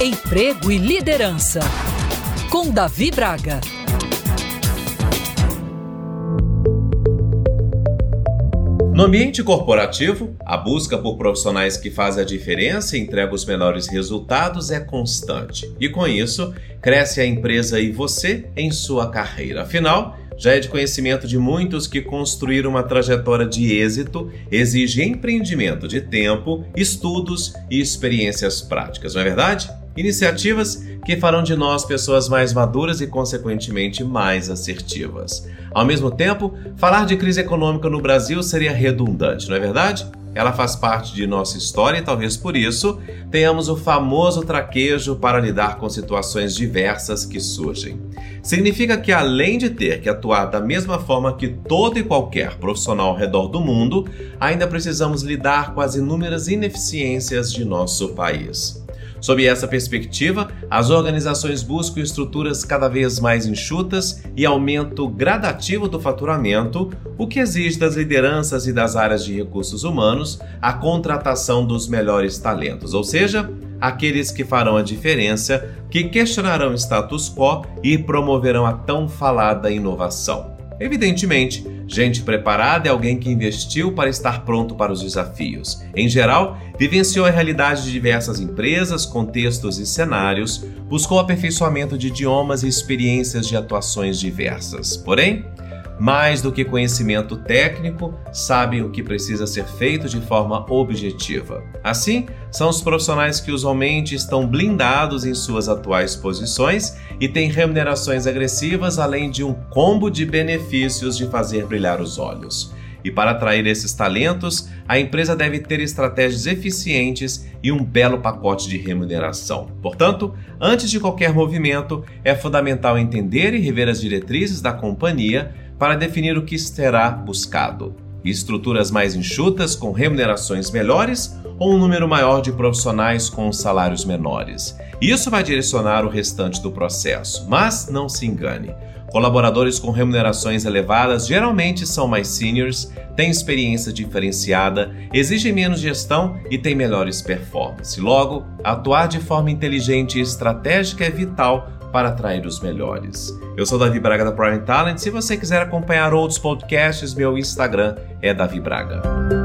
Emprego e Liderança, com Davi Braga. No ambiente corporativo, a busca por profissionais que fazem a diferença e entregam os melhores resultados é constante. E com isso, cresce a empresa e você em sua carreira. Afinal, já é de conhecimento de muitos que construir uma trajetória de êxito exige empreendimento de tempo, estudos e experiências práticas, não é verdade? Iniciativas que farão de nós pessoas mais maduras e, consequentemente, mais assertivas. Ao mesmo tempo, falar de crise econômica no Brasil seria redundante, não é verdade? Ela faz parte de nossa história e talvez por isso tenhamos o famoso traquejo para lidar com situações diversas que surgem. Significa que além de ter que atuar da mesma forma que todo e qualquer profissional ao redor do mundo, ainda precisamos lidar com as inúmeras ineficiências de nosso país. Sob essa perspectiva, as organizações buscam estruturas cada vez mais enxutas e aumento gradativo do faturamento, o que exige das lideranças e das áreas de recursos humanos a contratação dos melhores talentos, ou seja, aqueles que farão a diferença, que questionarão status quo e promoverão a tão falada inovação. Evidentemente, gente preparada é alguém que investiu para estar pronto para os desafios. Em geral, vivenciou a realidade de diversas empresas, contextos e cenários, buscou aperfeiçoamento de idiomas e experiências de atuações diversas. Porém, mais do que conhecimento técnico, sabem o que precisa ser feito de forma objetiva. Assim, são os profissionais que usualmente estão blindados em suas atuais posições e têm remunerações agressivas, além de um combo de benefícios de fazer brilhar os olhos. E para atrair esses talentos, a empresa deve ter estratégias eficientes e um belo pacote de remuneração. Portanto, antes de qualquer movimento, é fundamental entender e rever as diretrizes da companhia para definir o que será buscado. Estruturas mais enxutas com remunerações melhores ou um número maior de profissionais com salários menores. Isso vai direcionar o restante do processo, mas não se engane. Colaboradores com remunerações elevadas geralmente são mais seniors, têm experiência diferenciada, exigem menos gestão e têm melhores performances. Logo, atuar de forma inteligente e estratégica é vital para atrair os melhores. Eu sou Davi Braga da Prime Talent. Se você quiser acompanhar outros podcasts, meu Instagram é Davi Braga.